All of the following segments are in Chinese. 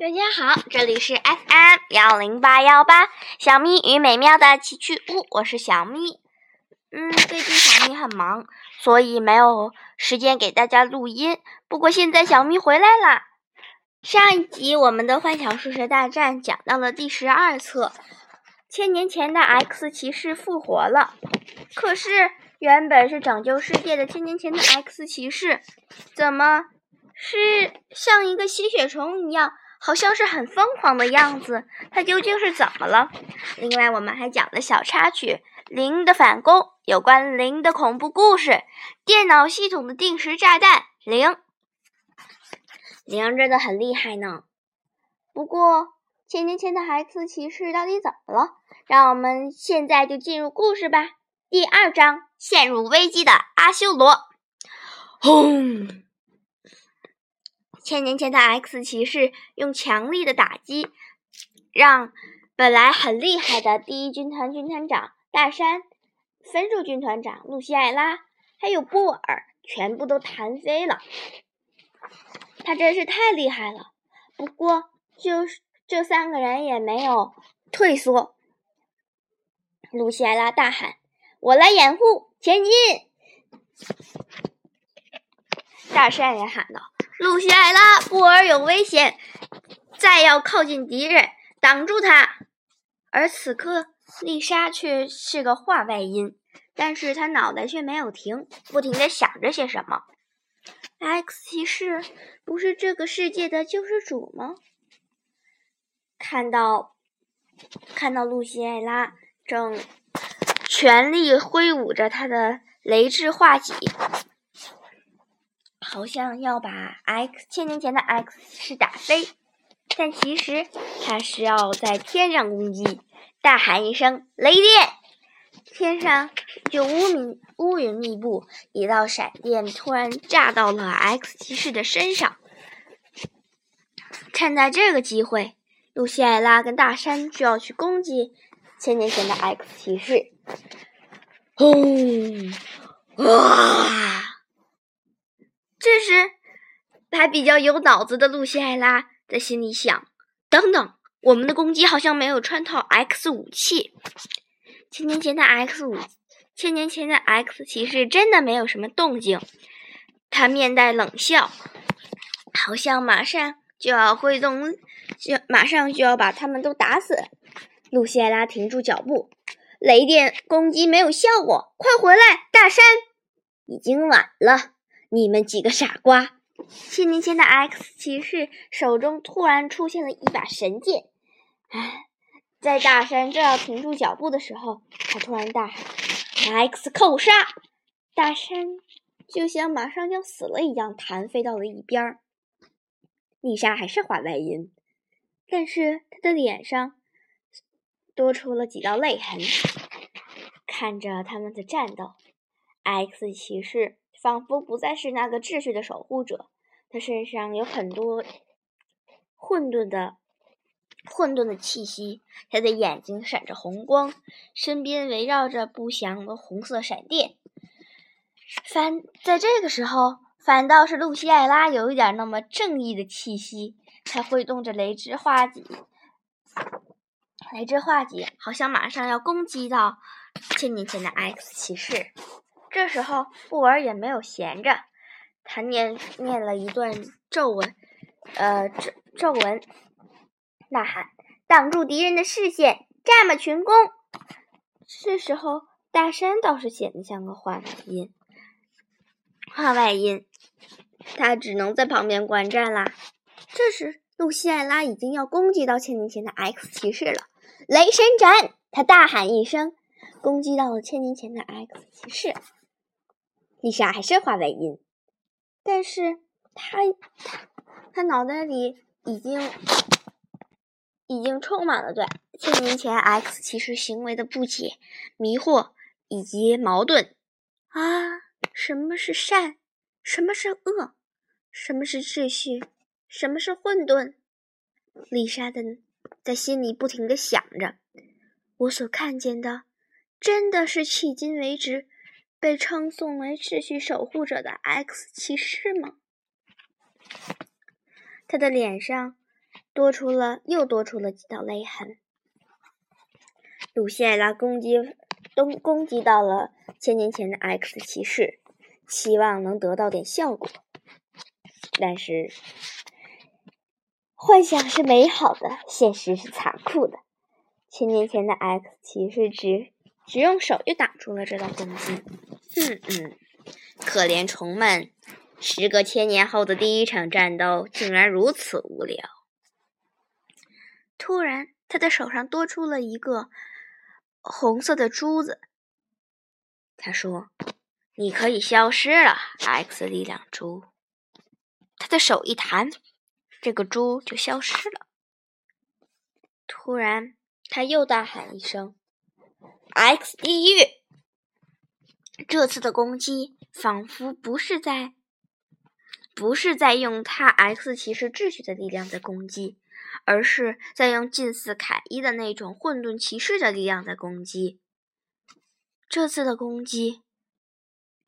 大家好，这里是 FM 幺零八幺八小咪与美妙的奇趣屋，我是小咪。嗯，最近小咪很忙，所以没有时间给大家录音。不过现在小咪回来啦。上一集我们的《幻想数学大战》讲到了第十二册，千年前的 X 骑士复活了。可是原本是拯救世界的千年前的 X 骑士，怎么是像一个吸血虫一样？好像是很疯狂的样子，他究竟是怎么了？另外，我们还讲了小插曲《零的反攻》，有关零的恐怖故事，电脑系统的定时炸弹零。零真的很厉害呢。不过，千年前的孩子骑士到底怎么了？让我们现在就进入故事吧。第二章：陷入危机的阿修罗。轰！千年前的 X 骑士用强力的打击，让本来很厉害的第一军团军团长大山、分数军团长露西艾拉，还有布尔，全部都弹飞了。他真是太厉害了。不过，就是这三个人也没有退缩。露西艾拉大喊：“我来掩护，前进！”大山也喊道。露西艾拉，布尔有危险，再要靠近敌人，挡住他。而此刻，丽莎却是个话外音，但是她脑袋却没有停，不停的想着些什么。X 骑士不是这个世界的救世主吗？看到，看到露西艾拉正全力挥舞着他的雷之画戟。好像要把 X 千年前的 X 是打飞，但其实他是要在天上攻击。大喊一声“雷电”，天上就乌云乌云密布，一道闪电突然炸到了 X 骑士的身上。趁在这个机会，露西艾拉跟大山就要去攻击千年前的 X 骑士。轰！哇！这时，还比较有脑子的露西艾拉在心里想：“等等，我们的攻击好像没有穿透 X 武器。千年前的 X 武，千年前的 X 骑士真的没有什么动静。他面带冷笑，好像马上就要挥动，就马上就要把他们都打死。”露西艾拉停住脚步，雷电攻击没有效果，快回来，大山！已经晚了。你们几个傻瓜！千年前的 X 骑士手中突然出现了一把神剑，哎，在大山正要停住脚步的时候，他突然大喊：“X 扣杀！”大山就像马上要死了一样，弹飞到了一边。丽莎还是话外音，但是她的脸上多出了几道泪痕。看着他们的战斗，X 骑士。仿佛不再是那个秩序的守护者，他身上有很多混沌的混沌的气息，他的眼睛闪着红光，身边围绕着不祥的红色闪电。反在这个时候，反倒是露西艾拉有一点那么正义的气息，她挥动着雷之化戟，雷之化戟好像马上要攻击到千年前的 X 骑士。这时候，布尔也没有闲着，他念念了一段咒文，呃，咒咒文，呐喊，挡住敌人的视线，战马群攻。这时候，大山倒是显得像个话外音，话外音，他只能在旁边观战啦。这时，露西艾拉已经要攻击到千年前的 X 骑士了，雷神斩！他大喊一声，攻击到了千年前的 X 骑士。丽莎还是画外音，但是她她脑袋里已经已经充满了对千年前 X 骑士行为的不解、迷惑以及矛盾啊！什么是善？什么是恶？什么是秩序？什么是混沌？丽莎的在心里不停的想着：我所看见的，真的是迄今为止。被称颂为秩序守护者的 X 骑士吗？他的脸上多出了又多出了几道勒痕。鲁西艾拉攻击东攻击到了千年前的 X 骑士，希望能得到点效果。但是，幻想是美好的，现实是残酷的。千年前的 X 骑士只只用手就挡住了这道攻击。嗯嗯，可怜虫们，时隔千年后的第一场战斗竟然如此无聊。突然，他的手上多出了一个红色的珠子。他说：“你可以消失了，X 力量珠。”他的手一弹，这个珠就消失了。突然，他又大喊一声：“X 地狱！”这次的攻击仿佛不是在，不是在用他 X 骑士秩序的力量在攻击，而是在用近似凯伊的那种混沌骑士的力量在攻击。这次的攻击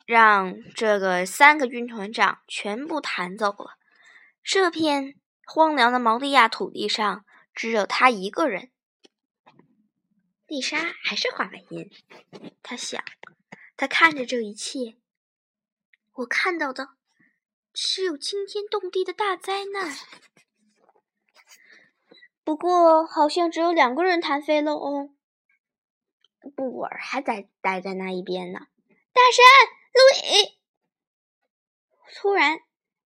让这个三个军团长全部弹走了。这片荒凉的毛利亚土地上只有他一个人。丽莎还是画外音，她想。她看着这一切，我看到的只有惊天动地的大灾难。不过，好像只有两个人弹飞了哦。布尔还在待在那一边呢。大神，路易！突然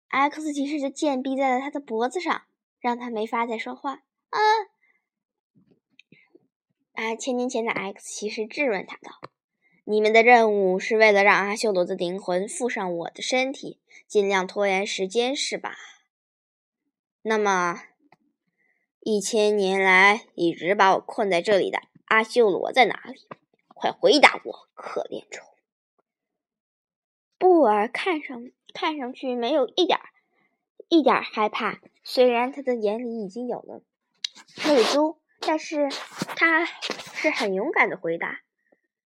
，X 骑士的剑逼在了他的脖子上，让他没法再说话。啊！啊！千年前的 X 骑士质问他道。你们的任务是为了让阿修罗的灵魂附上我的身体，尽量拖延时间，是吧？那么，一千年来一直把我困在这里的阿修罗在哪里？快回答我，可怜虫！布尔看上看上去没有一点一点害怕，虽然他的眼里已经有了泪珠，但是他是很勇敢的回答：“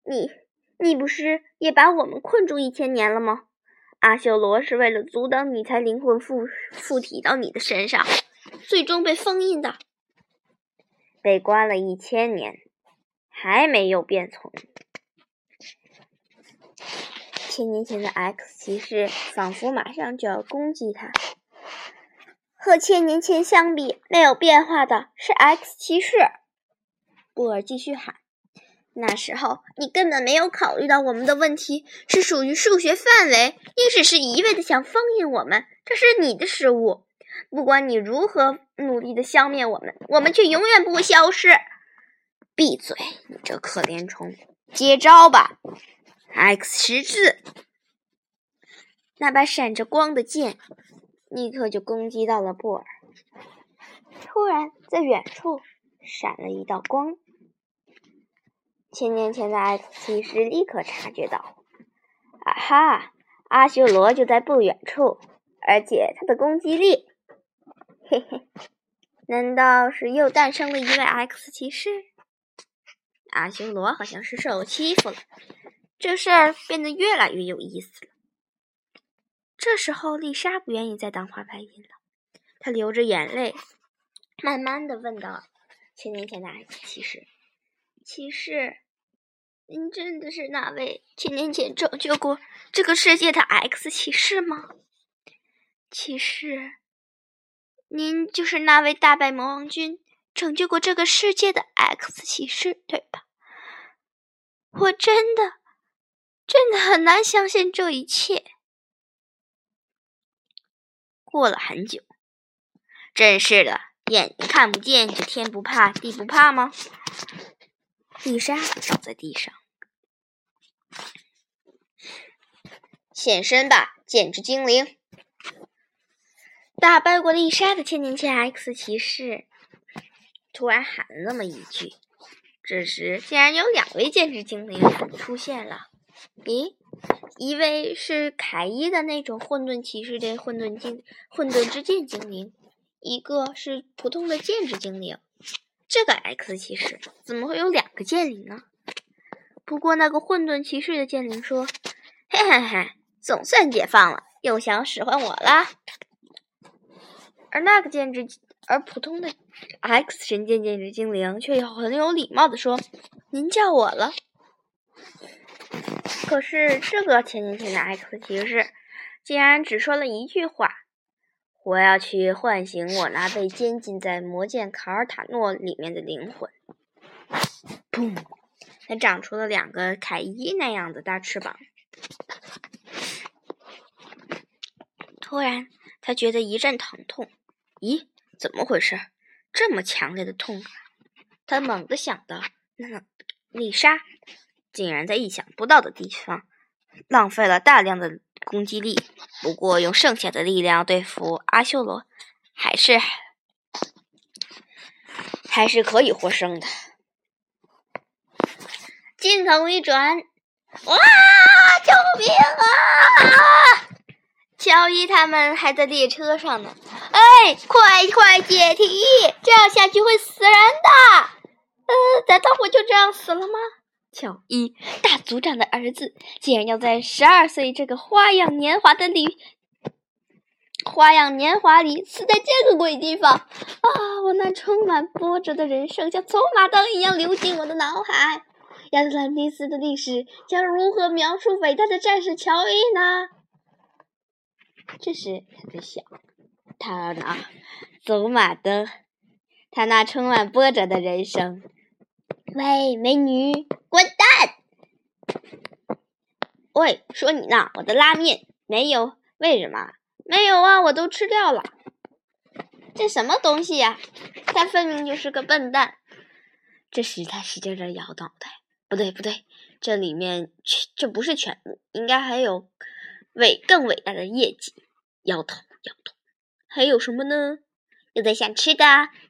你。”你不是也把我们困住一千年了吗？阿修罗是为了阻挡你才灵魂附附体到你的身上，最终被封印的，被关了一千年，还没有变从。千年前的 X 骑士仿佛马上就要攻击他，和千年前相比，没有变化的是 X 骑士。布尔继续喊。那时候你根本没有考虑到我们的问题是属于数学范围，你只是一味的想封印我们，这是你的失误。不管你如何努力的消灭我们，我们却永远不会消失。闭嘴，你这可怜虫！接招吧，X 十字！那把闪着光的剑立刻就攻击到了布尔。突然，在远处闪了一道光。千年前的 X 骑士立刻察觉到，啊哈，阿修罗就在不远处，而且他的攻击力，嘿嘿，难道是又诞生了一位 X 骑士？阿修罗好像是受欺负了，这事儿变得越来越有意思了。这时候，丽莎不愿意再当花白音了，她流着眼泪，慢慢的问道：“千年前的 X 骑士。”骑士，您真的是那位千年前拯救过这个世界的 X 骑士吗？骑士，您就是那位大败魔王军、拯救过这个世界的 X 骑士，对吧？我真的，真的很难相信这一切。过了很久，真是的，眼睛看不见就天不怕地不怕吗？丽莎倒在地上，现身吧，剑之精灵！打败过丽莎的千年前 X 骑士突然喊了那么一句，这时竟然有两位剑之精灵出现了。咦，一位是凯伊的那种混沌骑士的混沌精混沌之剑精灵，一个是普通的剑之精灵。这个 X 骑士怎么会有两个剑灵呢？不过那个混沌骑士的剑灵说：“嘿嘿嘿，总算解放了，又想使唤我了。”而那个剑之，而普通的 X 神剑剑之精灵却很有礼貌的说：“您叫我了。”可是这个千年前的 X 骑士竟然只说了一句话：“我要去唤醒我那被监禁在魔剑卡尔塔诺里面的灵魂。”砰！它长出了两个凯伊那样的大翅膀。突然，他觉得一阵疼痛。咦，怎么回事？这么强烈的痛感！他猛地想到，那丽莎。竟然在意想不到的地方浪费了大量的攻击力，不过用剩下的力量对付阿修罗，还是还是可以获胜的。镜头一转，哇！救命啊！乔伊他们还在列车上呢。哎，快快解题！这样下去会死人的。呃，难道我就这样死了吗？乔伊大族长的儿子竟然要在十二岁这个花样年华的里，花样年华里死在这个鬼地方啊！我那充满波折的人生像走马灯一样流进我的脑海。亚特兰蒂斯的历史将如何描述伟大的战士乔伊呢？这时他在想，他那走马灯，他那充满波折的人生。喂，美女，滚蛋！喂，说你呢，我的拉面没有？为什么没有啊？我都吃掉了。这什么东西呀？他分明就是个笨蛋。这时他使劲的摇脑袋，不对不对，这里面这不是全部，应该还有伟更伟大的业绩。摇头摇头，还有什么呢？有在想吃的，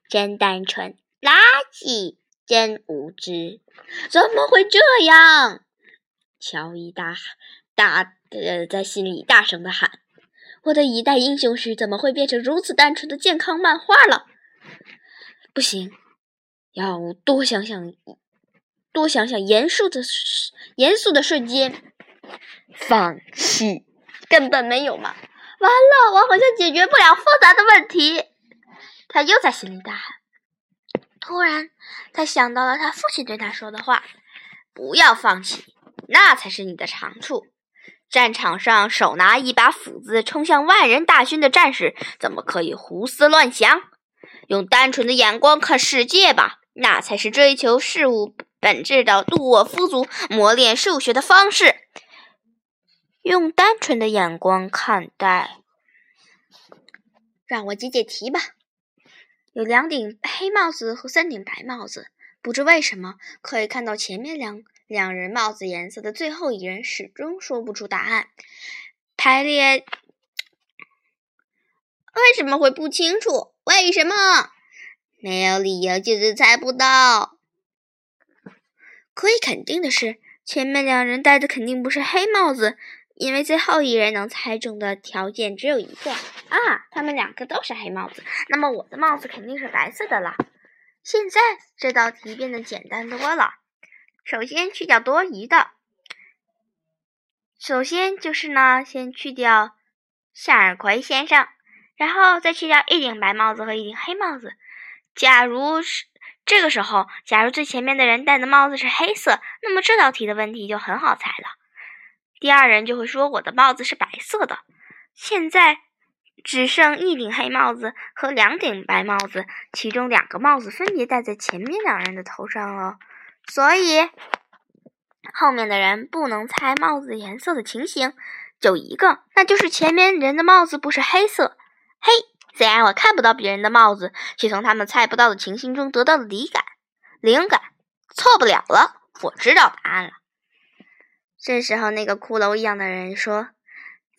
真单纯，垃圾。真无知！怎么会这样？乔伊大大呃在心里大声的喊：“我的一代英雄史怎么会变成如此单纯的健康漫画了？不行，要多想想，多想想严肃的严肃的瞬间。放弃，根本没有嘛！完了，我好像解决不了复杂的问题。他又在心里大喊。突然，他想到了他父亲对他说的话：“不要放弃，那才是你的长处。战场上手拿一把斧子冲向万人大军的战士，怎么可以胡思乱想？用单纯的眼光看世界吧，那才是追求事物本质的洛夫族磨练数学的方式。用单纯的眼光看待，让我解解题吧。”有两顶黑帽子和三顶白帽子，不知为什么可以看到前面两两人帽子颜色的最后一人始终说不出答案。排列为什么会不清楚？为什么没有理由就是猜不到？可以肯定的是，前面两人戴的肯定不是黑帽子。因为最后一人能猜中的条件只有一个啊，他们两个都是黑帽子，那么我的帽子肯定是白色的了。现在这道题变得简单多了。首先去掉多余的，首先就是呢，先去掉向日葵先生，然后再去掉一顶白帽子和一顶黑帽子。假如是这个时候，假如最前面的人戴的帽子是黑色，那么这道题的问题就很好猜了。第二人就会说：“我的帽子是白色的。”现在只剩一顶黑帽子和两顶白帽子，其中两个帽子分别戴在前面两人的头上了，所以后面的人不能猜帽子颜色的情形就一个，那就是前面人的帽子不是黑色。嘿，虽然我看不到别人的帽子，却从他们猜不到的情形中得到了灵感。灵感，错不了了，我知道答案了。这时候，那个骷髅一样的人说：“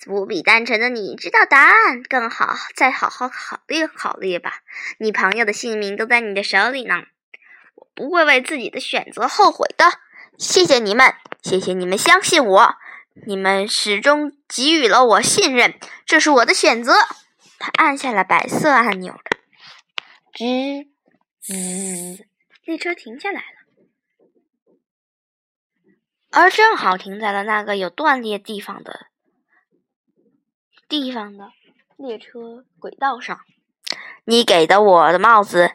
不比单纯的你知道答案更好，再好好考虑考虑吧。你朋友的性命都在你的手里呢，我不会为自己的选择后悔的。谢谢你们，谢谢你们相信我，你们始终给予了我信任，这是我的选择。”他按下了白色按钮，吱吱，列车停下来了。而正好停在了那个有断裂地方的地方的列车轨道上。你给的我的帽子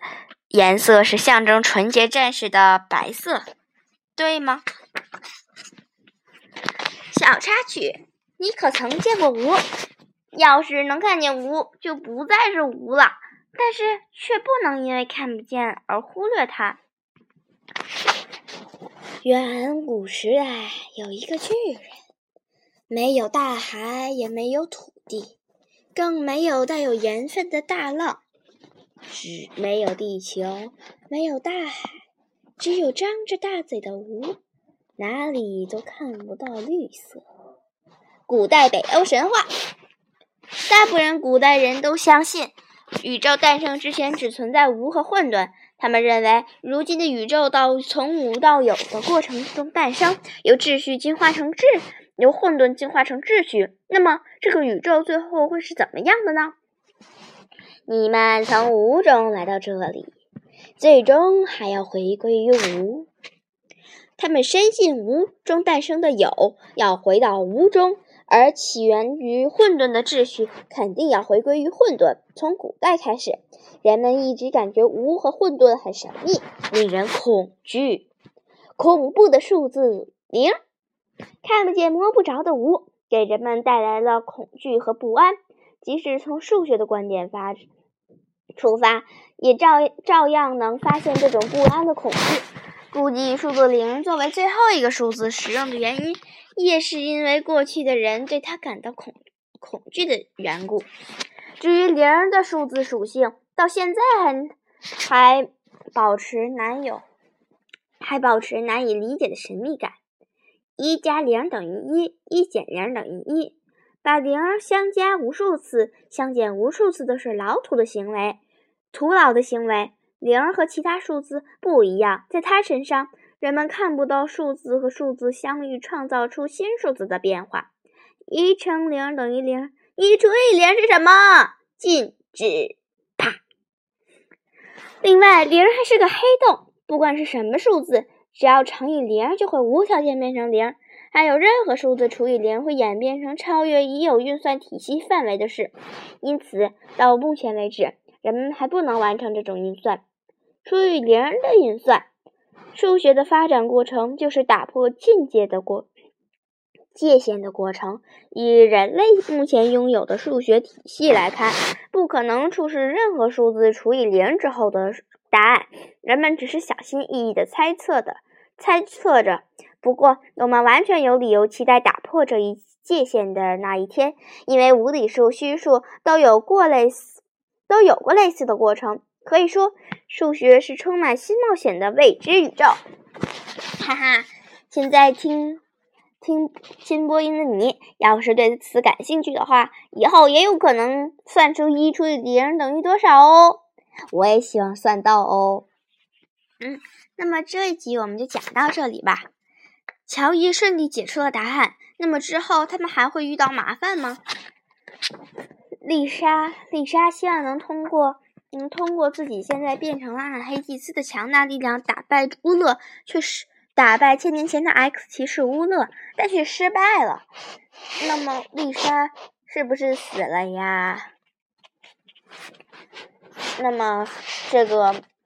颜色是象征纯洁战士的白色，对吗？小插曲，你可曾见过吴？要是能看见吴，就不再是吴了。但是却不能因为看不见而忽略它。远古时代有一个巨人，没有大海，也没有土地，更没有带有盐分的大浪，只没有地球，没有大海，只有张着大嘴的无，哪里都看不到绿色。古代北欧神话，大部分古代人都相信。宇宙诞生之前只存在无和混沌。他们认为，如今的宇宙到从无到有的过程中诞生，由秩序进化成秩，由混沌进化成秩序。那么，这个宇宙最后会是怎么样的呢？你们从无中来到这里，最终还要回归于无。他们深信无中诞生的有要回到无中。而起源于混沌的秩序肯定要回归于混沌。从古代开始，人们一直感觉无和混沌很神秘，令人恐惧。恐怖的数字零，看不见摸不着的无，给人们带来了恐惧和不安。即使从数学的观点发出发，也照照样能发现这种不安的恐惧。估计数字零作为最后一个数字使用的原因。也是因为过去的人对它感到恐恐惧的缘故。至于零的数字属性，到现在还还保持难有，还保持难以理解的神秘感。一加零等于一，一减零等于一。把零相加无数次，相减无数次的是老土的行为，徒劳的行为。零和其他数字不一样，在它身上。人们看不到数字和数字相遇创造出新数字的变化。一乘零等于零，一除以零是什么？禁止。另外，零还是个黑洞，不管是什么数字，只要乘以零，就会无条件变成零。还有任何数字除以零会演变成超越已有运算体系范围的事。因此，到目前为止，人们还不能完成这种运算——除以零的运算。数学的发展过程就是打破境界的过界限的过程。以人类目前拥有的数学体系来看，不可能出示任何数字除以零之后的答案。人们只是小心翼翼地猜测的猜测着。不过，我们完全有理由期待打破这一界限的那一天，因为无理数、虚数都有过类似都有过类似的过程。可以说，数学是充满新冒险的未知宇宙。哈哈，现在听听听播音的你，要是对此感兴趣的话，以后也有可能算出一除以零等于多少哦。我也希望算到哦。嗯，那么这一集我们就讲到这里吧。乔伊顺利解出了答案，那么之后他们还会遇到麻烦吗？丽莎，丽莎希望能通过。能通过自己现在变成了暗黑祭司的强大力量打败乌勒，却是打败千年前的 X 骑士乌勒，但却失败了。那么丽莎是不是死了呀？那么这个